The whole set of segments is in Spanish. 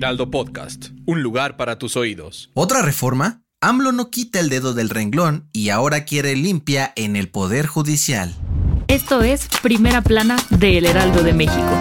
Heraldo Podcast, un lugar para tus oídos. Otra reforma, AMLO no quita el dedo del renglón y ahora quiere limpia en el Poder Judicial. Esto es Primera Plana de El Heraldo de México.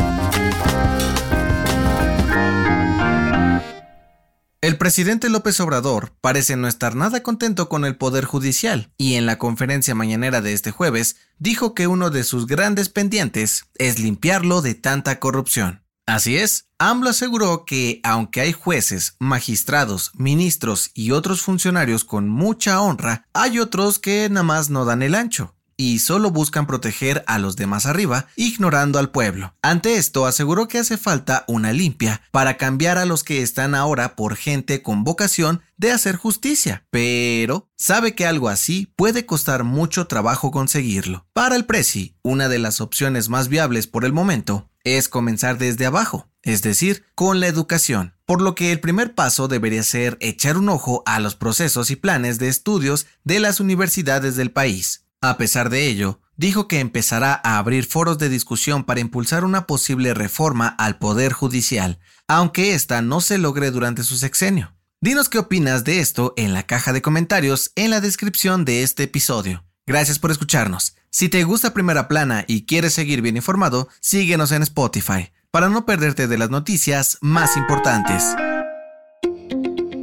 El presidente López Obrador parece no estar nada contento con el Poder Judicial y en la conferencia mañanera de este jueves dijo que uno de sus grandes pendientes es limpiarlo de tanta corrupción. Así es, AMLO aseguró que aunque hay jueces, magistrados, ministros y otros funcionarios con mucha honra, hay otros que nada más no dan el ancho y solo buscan proteger a los demás arriba, ignorando al pueblo. Ante esto aseguró que hace falta una limpia para cambiar a los que están ahora por gente con vocación de hacer justicia, pero sabe que algo así puede costar mucho trabajo conseguirlo. Para el Prezi, una de las opciones más viables por el momento es comenzar desde abajo, es decir, con la educación, por lo que el primer paso debería ser echar un ojo a los procesos y planes de estudios de las universidades del país. A pesar de ello, dijo que empezará a abrir foros de discusión para impulsar una posible reforma al Poder Judicial, aunque ésta no se logre durante su sexenio. Dinos qué opinas de esto en la caja de comentarios en la descripción de este episodio. Gracias por escucharnos. Si te gusta Primera Plana y quieres seguir bien informado, síguenos en Spotify para no perderte de las noticias más importantes.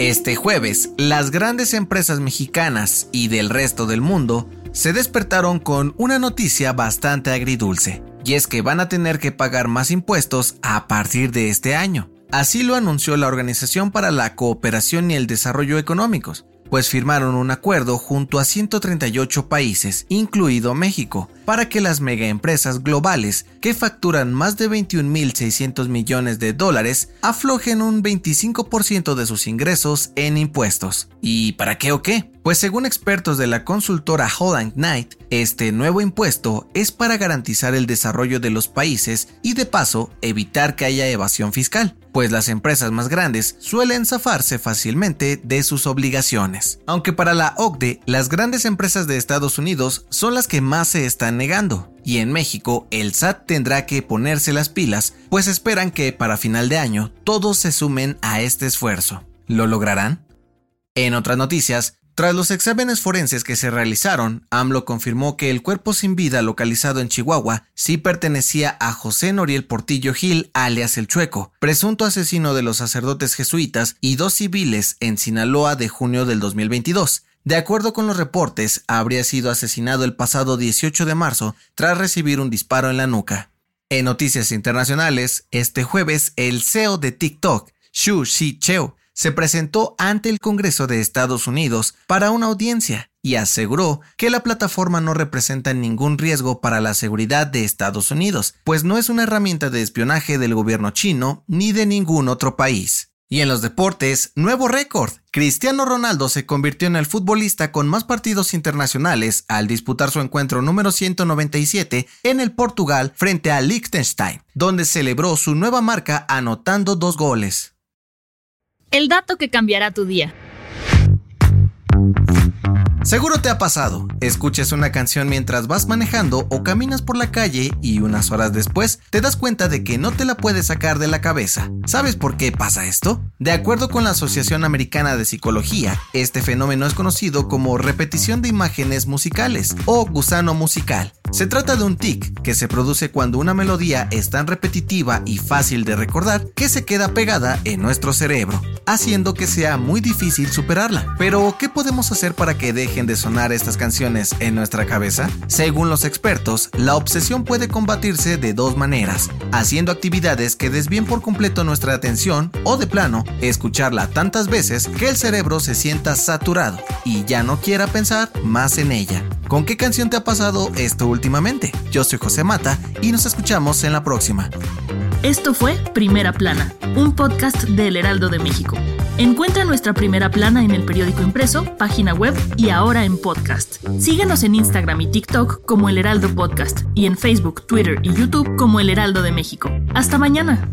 Este jueves, las grandes empresas mexicanas y del resto del mundo se despertaron con una noticia bastante agridulce, y es que van a tener que pagar más impuestos a partir de este año. Así lo anunció la Organización para la Cooperación y el Desarrollo Económicos, pues firmaron un acuerdo junto a 138 países, incluido México, para que las megaempresas globales que facturan más de 21.600 millones de dólares aflojen un 25% de sus ingresos en impuestos. ¿Y para qué o qué? Pues según expertos de la consultora Holland Knight, este nuevo impuesto es para garantizar el desarrollo de los países y de paso evitar que haya evasión fiscal pues las empresas más grandes suelen zafarse fácilmente de sus obligaciones. Aunque para la OCDE, las grandes empresas de Estados Unidos son las que más se están negando. Y en México, el SAT tendrá que ponerse las pilas, pues esperan que para final de año todos se sumen a este esfuerzo. ¿Lo lograrán? En otras noticias, tras los exámenes forenses que se realizaron, AMLO confirmó que el cuerpo sin vida localizado en Chihuahua sí pertenecía a José Noriel Portillo Gil, alias El Chueco, presunto asesino de los sacerdotes jesuitas y dos civiles en Sinaloa de junio del 2022. De acuerdo con los reportes, habría sido asesinado el pasado 18 de marzo tras recibir un disparo en la nuca. En noticias internacionales, este jueves, el CEO de TikTok, Xu Cheo, se presentó ante el Congreso de Estados Unidos para una audiencia y aseguró que la plataforma no representa ningún riesgo para la seguridad de Estados Unidos, pues no es una herramienta de espionaje del gobierno chino ni de ningún otro país. Y en los deportes, nuevo récord. Cristiano Ronaldo se convirtió en el futbolista con más partidos internacionales al disputar su encuentro número 197 en el Portugal frente a Liechtenstein, donde celebró su nueva marca anotando dos goles. El dato que cambiará tu día. Seguro te ha pasado. Escuches una canción mientras vas manejando o caminas por la calle y unas horas después te das cuenta de que no te la puedes sacar de la cabeza. ¿Sabes por qué pasa esto? De acuerdo con la Asociación Americana de Psicología, este fenómeno es conocido como repetición de imágenes musicales o gusano musical. Se trata de un tic que se produce cuando una melodía es tan repetitiva y fácil de recordar que se queda pegada en nuestro cerebro, haciendo que sea muy difícil superarla. Pero, ¿qué podemos hacer para que deje de sonar estas canciones en nuestra cabeza? Según los expertos, la obsesión puede combatirse de dos maneras, haciendo actividades que desvíen por completo nuestra atención o de plano, escucharla tantas veces que el cerebro se sienta saturado y ya no quiera pensar más en ella. ¿Con qué canción te ha pasado esto últimamente? Yo soy José Mata y nos escuchamos en la próxima. Esto fue Primera Plana, un podcast del Heraldo de México. Encuentra nuestra primera plana en el periódico impreso, página web y ahora en podcast. Síguenos en Instagram y TikTok como El Heraldo Podcast y en Facebook, Twitter y YouTube como El Heraldo de México. Hasta mañana.